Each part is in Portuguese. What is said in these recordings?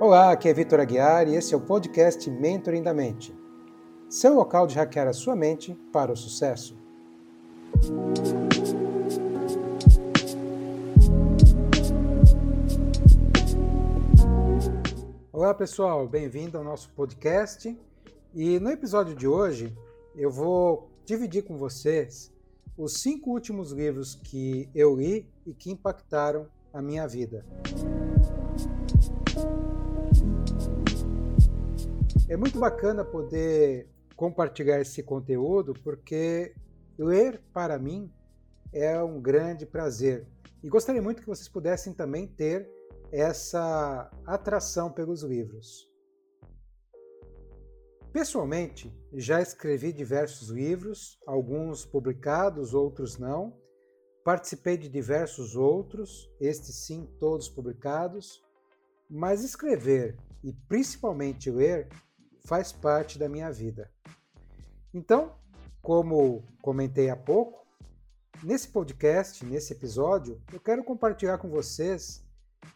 Olá, aqui é Vitor Aguiar e esse é o podcast Mentoring da Mente. Seu local de hackear a sua mente para o sucesso. Olá pessoal, bem-vindo ao nosso podcast. E no episódio de hoje eu vou dividir com vocês os cinco últimos livros que eu li e que impactaram a minha vida. É muito bacana poder compartilhar esse conteúdo porque ler para mim é um grande prazer. E gostaria muito que vocês pudessem também ter essa atração pelos livros. Pessoalmente, já escrevi diversos livros, alguns publicados, outros não. Participei de diversos outros, estes sim, todos publicados. Mas escrever e principalmente ler faz parte da minha vida. Então, como comentei há pouco, nesse podcast, nesse episódio, eu quero compartilhar com vocês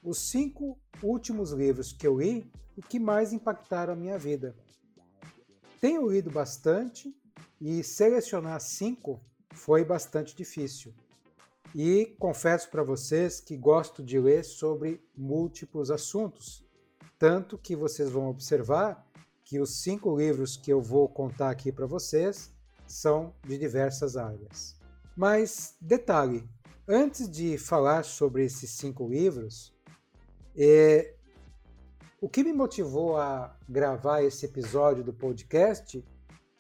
os cinco últimos livros que eu li e que mais impactaram a minha vida. Tenho lido bastante e selecionar cinco foi bastante difícil. E confesso para vocês que gosto de ler sobre múltiplos assuntos, tanto que vocês vão observar que os cinco livros que eu vou contar aqui para vocês são de diversas áreas. Mas, detalhe, antes de falar sobre esses cinco livros, é, o que me motivou a gravar esse episódio do podcast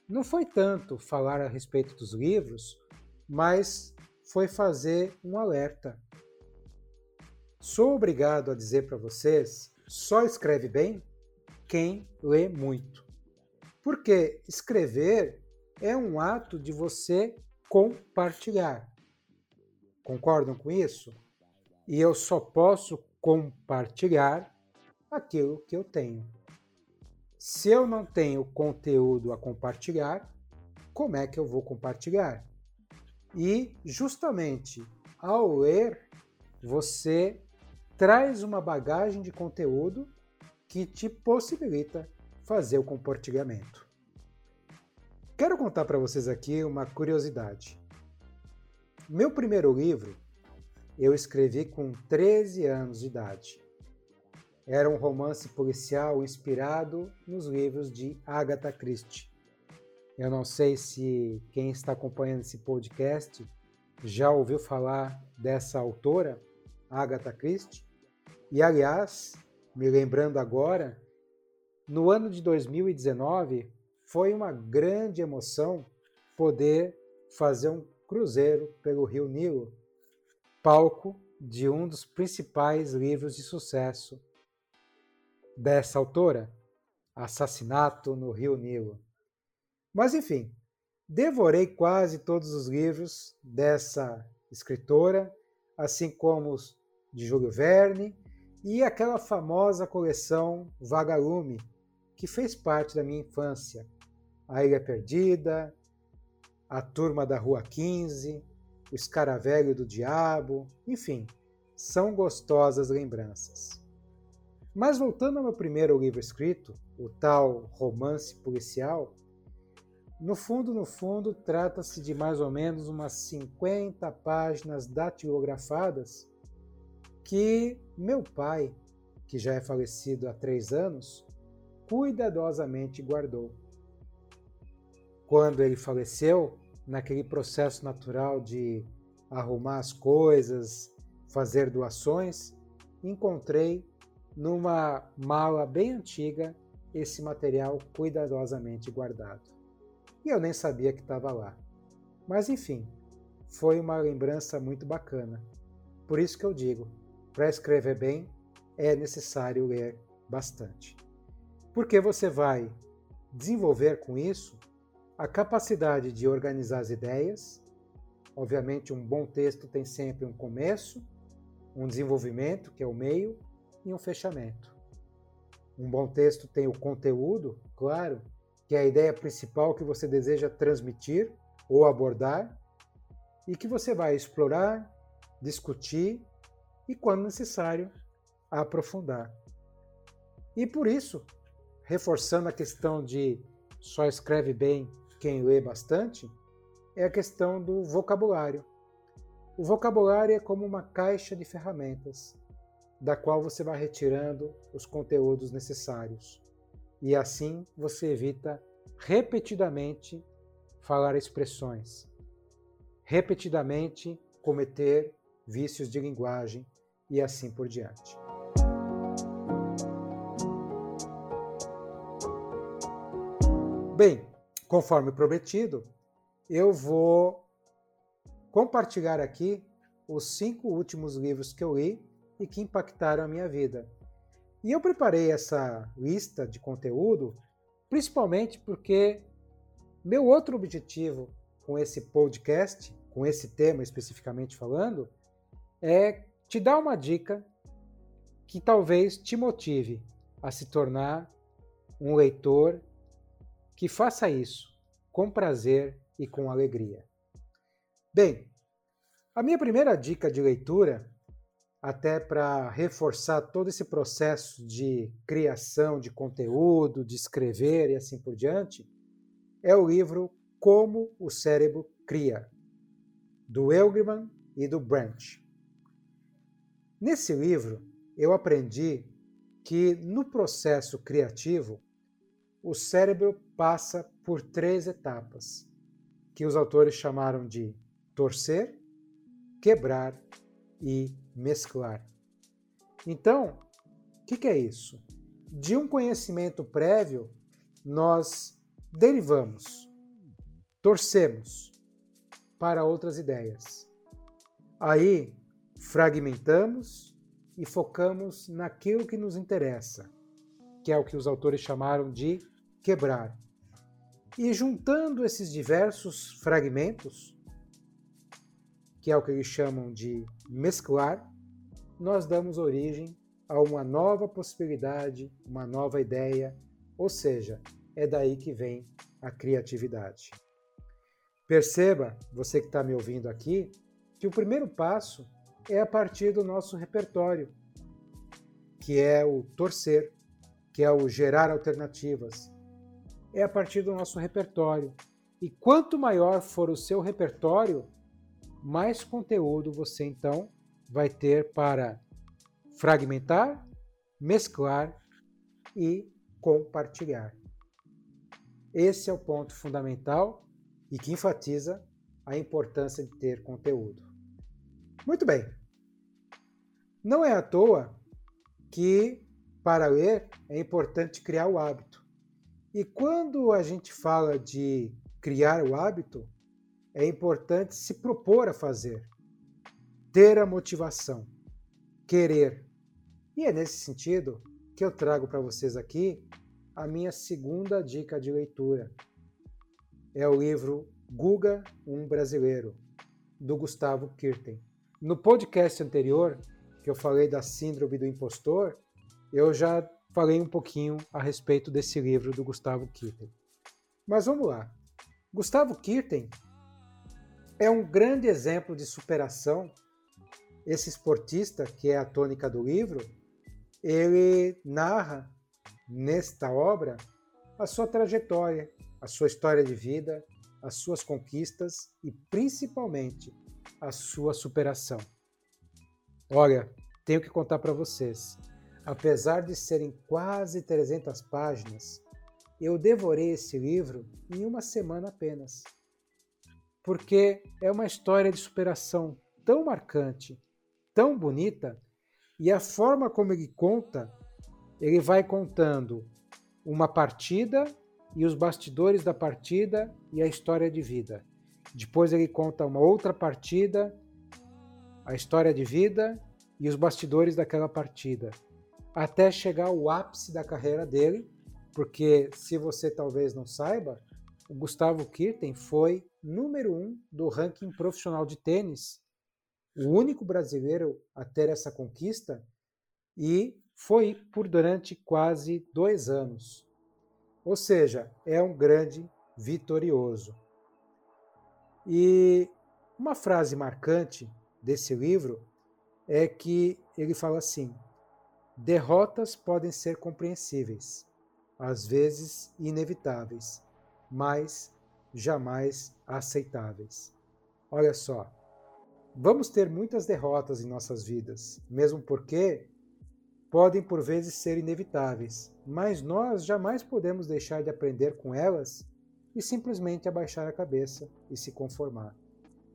não foi tanto falar a respeito dos livros, mas foi fazer um alerta. Sou obrigado a dizer para vocês: só escreve bem quem lê muito. Porque escrever é um ato de você compartilhar. Concordam com isso? E eu só posso compartilhar aquilo que eu tenho. Se eu não tenho conteúdo a compartilhar, como é que eu vou compartilhar? E justamente ao ler, você traz uma bagagem de conteúdo que te possibilita fazer o compartilhamento. Quero contar para vocês aqui uma curiosidade. Meu primeiro livro eu escrevi com 13 anos de idade. Era um romance policial inspirado nos livros de Agatha Christie. Eu não sei se quem está acompanhando esse podcast já ouviu falar dessa autora, Agatha Christie. E aliás, me lembrando agora, no ano de 2019 foi uma grande emoção poder fazer um cruzeiro pelo Rio Nilo, palco de um dos principais livros de sucesso dessa autora, Assassinato no Rio Nilo. Mas enfim, devorei quase todos os livros dessa escritora, assim como os de Júlio Verne e aquela famosa coleção Vagalume, que fez parte da minha infância. A Ilha Perdida, A Turma da Rua 15, O Escaravelho do Diabo, enfim, são gostosas lembranças. Mas voltando ao meu primeiro livro escrito, o tal romance policial, no fundo, no fundo, trata-se de mais ou menos umas 50 páginas datilografadas que meu pai, que já é falecido há três anos, cuidadosamente guardou. Quando ele faleceu, naquele processo natural de arrumar as coisas, fazer doações, encontrei numa mala bem antiga esse material cuidadosamente guardado. E eu nem sabia que estava lá. Mas enfim, foi uma lembrança muito bacana. Por isso que eu digo, para escrever bem, é necessário ler bastante. Porque você vai desenvolver com isso a capacidade de organizar as ideias. Obviamente, um bom texto tem sempre um começo, um desenvolvimento, que é o meio, e um fechamento. Um bom texto tem o conteúdo, claro, que é a ideia principal que você deseja transmitir ou abordar, e que você vai explorar, discutir e, quando necessário, aprofundar. E por isso, reforçando a questão de só escreve bem quem lê bastante, é a questão do vocabulário. O vocabulário é como uma caixa de ferramentas, da qual você vai retirando os conteúdos necessários. E assim você evita repetidamente falar expressões, repetidamente cometer vícios de linguagem e assim por diante. Bem, conforme prometido, eu vou compartilhar aqui os cinco últimos livros que eu li e que impactaram a minha vida. E eu preparei essa lista de conteúdo principalmente porque meu outro objetivo com esse podcast, com esse tema especificamente falando, é te dar uma dica que talvez te motive a se tornar um leitor que faça isso com prazer e com alegria. Bem, a minha primeira dica de leitura, até para reforçar todo esse processo de criação de conteúdo, de escrever e assim por diante, é o livro Como o Cérebro Cria, do Elgman e do Branch. Nesse livro, eu aprendi que no processo criativo, o cérebro passa por três etapas, que os autores chamaram de torcer, quebrar e mesclar. Então, o que, que é isso? De um conhecimento prévio, nós derivamos, torcemos para outras ideias. Aí, fragmentamos e focamos naquilo que nos interessa, que é o que os autores chamaram de quebrar. E juntando esses diversos fragmentos, que é o que eles chamam de mesclar, nós damos origem a uma nova possibilidade, uma nova ideia, ou seja, é daí que vem a criatividade. Perceba, você que está me ouvindo aqui, que o primeiro passo é a partir do nosso repertório, que é o torcer, que é o gerar alternativas. É a partir do nosso repertório. E quanto maior for o seu repertório, mais conteúdo você então vai ter para fragmentar, mesclar e compartilhar. Esse é o ponto fundamental e que enfatiza a importância de ter conteúdo. Muito bem. Não é à toa que, para ler, é importante criar o hábito. E quando a gente fala de criar o hábito, é importante se propor a fazer, ter a motivação, querer. E é nesse sentido que eu trago para vocês aqui a minha segunda dica de leitura. É o livro Guga, um Brasileiro, do Gustavo Kirten. No podcast anterior, que eu falei da Síndrome do Impostor, eu já falei um pouquinho a respeito desse livro do Gustavo Kirten. Mas vamos lá. Gustavo Kirten é um grande exemplo de superação. Esse esportista, que é a tônica do livro, ele narra nesta obra a sua trajetória, a sua história de vida, as suas conquistas e principalmente a sua superação. Olha, tenho que contar para vocês. Apesar de serem quase 300 páginas, eu devorei esse livro em uma semana apenas. Porque é uma história de superação tão marcante, tão bonita, e a forma como ele conta, ele vai contando uma partida e os bastidores da partida e a história de vida. Depois ele conta uma outra partida, a história de vida e os bastidores daquela partida, até chegar ao ápice da carreira dele, porque se você talvez não saiba, o Gustavo Kirten foi número um do ranking profissional de tênis, o único brasileiro a ter essa conquista, e foi por durante quase dois anos. Ou seja, é um grande vitorioso. E uma frase marcante desse livro é que ele fala assim: derrotas podem ser compreensíveis, às vezes inevitáveis, mas jamais aceitáveis. Olha só, vamos ter muitas derrotas em nossas vidas, mesmo porque podem por vezes ser inevitáveis, mas nós jamais podemos deixar de aprender com elas e simplesmente abaixar a cabeça e se conformar.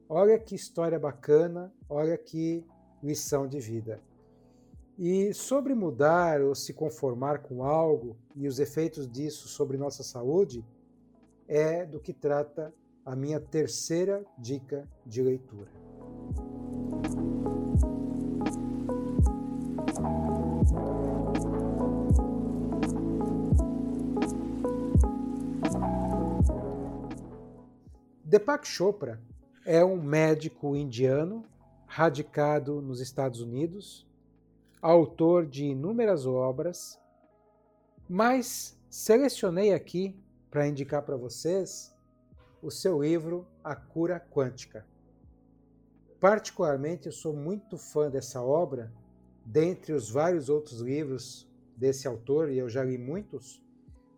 Olha que história bacana, olha que lição de vida. E sobre mudar ou se conformar com algo e os efeitos disso sobre nossa saúde, é do que trata a minha terceira dica de leitura. Deepak Chopra é um médico indiano radicado nos Estados Unidos, autor de inúmeras obras, mas selecionei aqui para indicar para vocês o seu livro A Cura Quântica. Particularmente, eu sou muito fã dessa obra, dentre os vários outros livros desse autor, e eu já li muitos,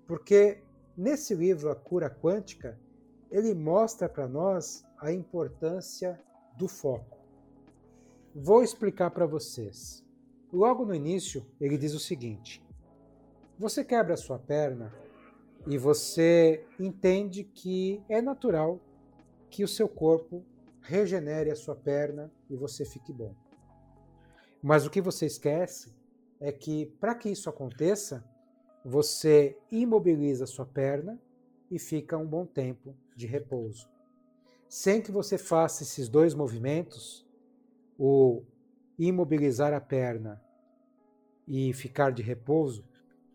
porque nesse livro A Cura Quântica, ele mostra para nós a importância do foco. Vou explicar para vocês. Logo no início, ele diz o seguinte: Você quebra a sua perna e você entende que é natural que o seu corpo regenere a sua perna e você fique bom. Mas o que você esquece é que para que isso aconteça, você imobiliza a sua perna e fica um bom tempo de repouso. Sem que você faça esses dois movimentos, o imobilizar a perna e ficar de repouso,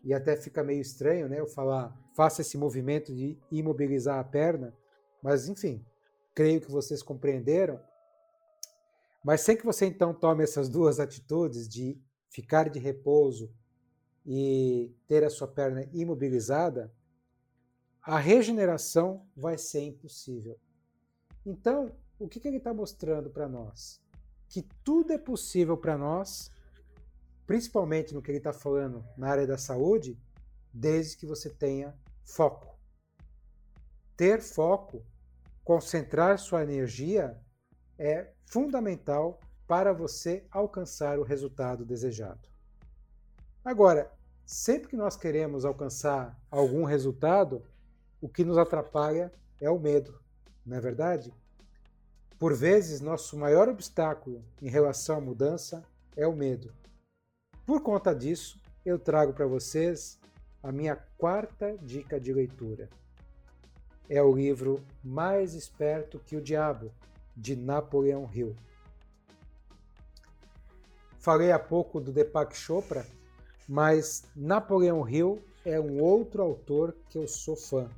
e até fica meio estranho, né, eu falar faça esse movimento de imobilizar a perna, mas enfim, creio que vocês compreenderam. Mas sem que você então tome essas duas atitudes de ficar de repouso e ter a sua perna imobilizada, a regeneração vai ser impossível. Então, o que, que ele está mostrando para nós? Que tudo é possível para nós, principalmente no que ele está falando na área da saúde, desde que você tenha foco. Ter foco, concentrar sua energia é fundamental para você alcançar o resultado desejado. Agora, sempre que nós queremos alcançar algum resultado, o que nos atrapalha é o medo, não é verdade? Por vezes, nosso maior obstáculo em relação à mudança é o medo. Por conta disso, eu trago para vocês a minha quarta dica de leitura é o livro Mais Esperto que o Diabo, de Napoleão Hill. Falei há pouco do Deepak Chopra, mas Napoleão Hill é um outro autor que eu sou fã.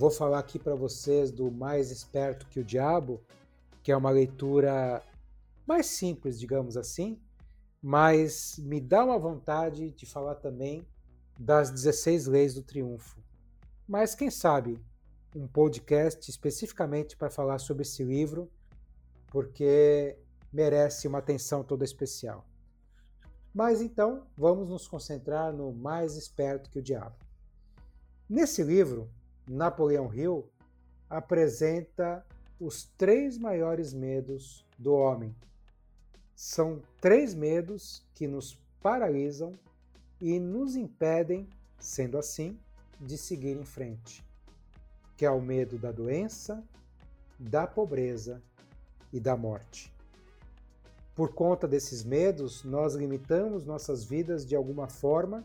Vou falar aqui para vocês do Mais Esperto que o Diabo, que é uma leitura mais simples, digamos assim, mas me dá uma vontade de falar também das 16 leis do triunfo. Mas quem sabe um podcast especificamente para falar sobre esse livro, porque merece uma atenção toda especial. Mas então, vamos nos concentrar no mais esperto que o diabo. Nesse livro, Napoleão Hill apresenta os três maiores medos do homem. São três medos que nos paralisam e nos impedem, sendo assim, de seguir em frente, que é o medo da doença, da pobreza e da morte. Por conta desses medos, nós limitamos nossas vidas de alguma forma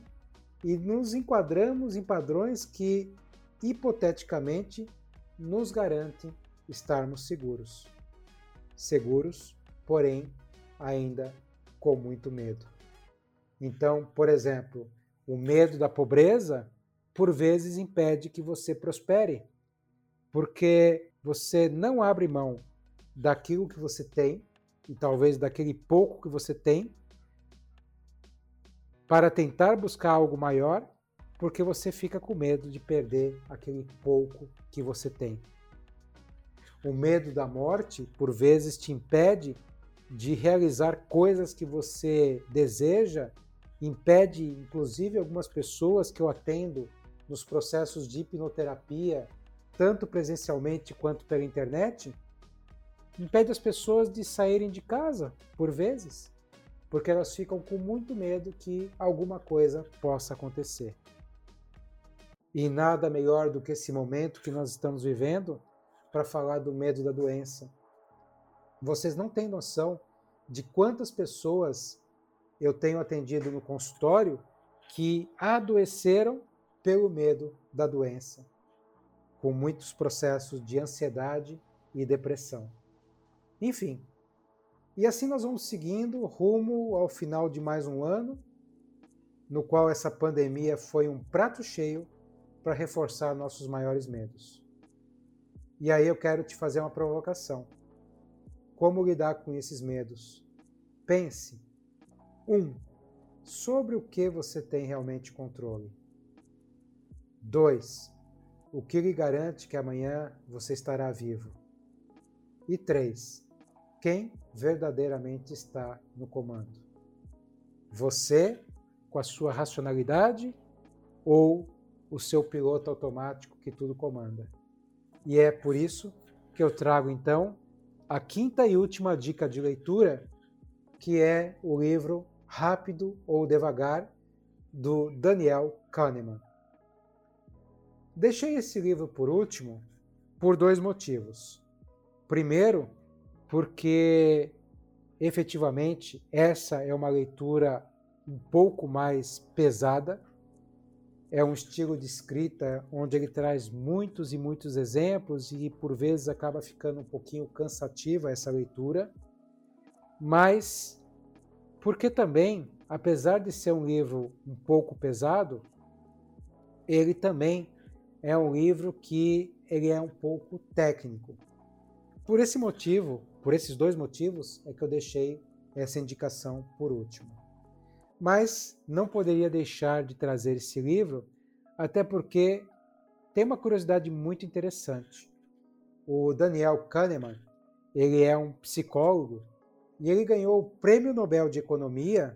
e nos enquadramos em padrões que, hipoteticamente, nos garantem estarmos seguros. Seguros, porém, ainda com muito medo. Então, por exemplo, o medo da pobreza por vezes impede que você prospere, porque você não abre mão daquilo que você tem e talvez daquele pouco que você tem para tentar buscar algo maior, porque você fica com medo de perder aquele pouco que você tem. O medo da morte, por vezes, te impede de realizar coisas que você deseja, impede inclusive algumas pessoas que eu atendo nos processos de hipnoterapia, tanto presencialmente quanto pela internet, impede as pessoas de saírem de casa, por vezes, porque elas ficam com muito medo que alguma coisa possa acontecer. E nada melhor do que esse momento que nós estamos vivendo para falar do medo da doença. Vocês não têm noção de quantas pessoas eu tenho atendido no consultório que adoeceram pelo medo da doença, com muitos processos de ansiedade e depressão. Enfim, e assim nós vamos seguindo rumo ao final de mais um ano, no qual essa pandemia foi um prato cheio para reforçar nossos maiores medos. E aí eu quero te fazer uma provocação. Como lidar com esses medos? Pense. Um, sobre o que você tem realmente controle. Dois, o que lhe garante que amanhã você estará vivo? E três, quem verdadeiramente está no comando? Você, com a sua racionalidade, ou o seu piloto automático que tudo comanda? E é por isso que eu trago então a quinta e última dica de leitura, que é o livro Rápido ou Devagar, do Daniel Kahneman. Deixei esse livro por último por dois motivos. Primeiro, porque efetivamente essa é uma leitura um pouco mais pesada é um estilo de escrita onde ele traz muitos e muitos exemplos e por vezes acaba ficando um pouquinho cansativa essa leitura, mas porque também, apesar de ser um livro um pouco pesado, ele também é um livro que ele é um pouco técnico. Por esse motivo, por esses dois motivos, é que eu deixei essa indicação por último. Mas não poderia deixar de trazer esse livro, até porque tem uma curiosidade muito interessante. O Daniel Kahneman, ele é um psicólogo e ele ganhou o Prêmio Nobel de Economia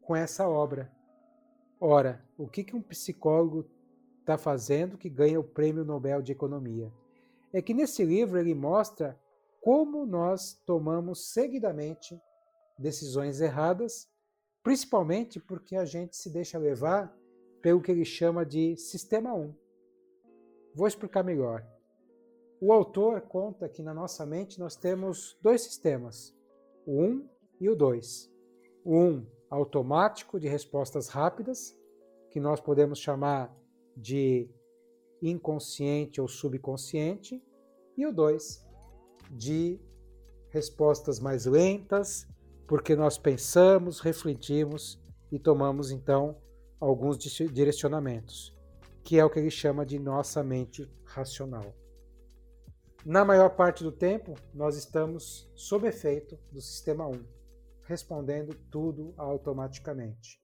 com essa obra. Ora, o que, que um psicólogo está fazendo que ganha o Prêmio Nobel de Economia? É que nesse livro ele mostra como nós tomamos seguidamente decisões erradas principalmente porque a gente se deixa levar pelo que ele chama de Sistema 1. Vou explicar melhor. O autor conta que na nossa mente nós temos dois sistemas, o 1 e o 2. O 1 automático de respostas rápidas, que nós podemos chamar de inconsciente ou subconsciente, e o 2 de respostas mais lentas, porque nós pensamos, refletimos e tomamos então alguns direcionamentos, que é o que ele chama de nossa mente racional. Na maior parte do tempo, nós estamos sob efeito do sistema 1, respondendo tudo automaticamente.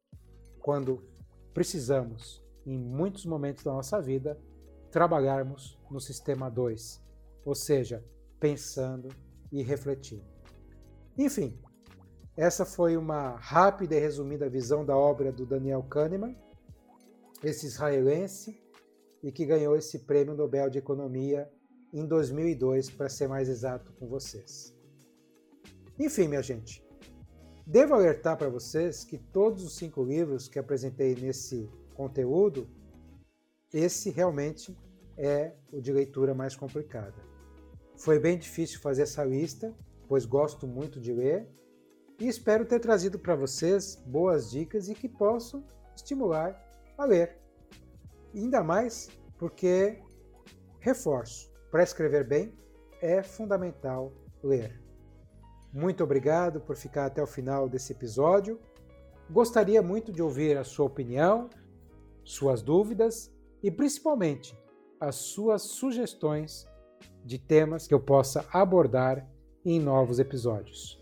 Quando precisamos, em muitos momentos da nossa vida, trabalharmos no sistema 2, ou seja, pensando e refletindo. Enfim, essa foi uma rápida e resumida visão da obra do Daniel Kahneman, esse israelense, e que ganhou esse prêmio Nobel de Economia em 2002, para ser mais exato com vocês. Enfim, minha gente, devo alertar para vocês que todos os cinco livros que apresentei nesse conteúdo, esse realmente é o de leitura mais complicada. Foi bem difícil fazer essa lista, pois gosto muito de ler e espero ter trazido para vocês boas dicas e que possam estimular a ler. E ainda mais porque, reforço, para escrever bem é fundamental ler. Muito obrigado por ficar até o final desse episódio. Gostaria muito de ouvir a sua opinião, suas dúvidas e principalmente as suas sugestões de temas que eu possa abordar em novos episódios.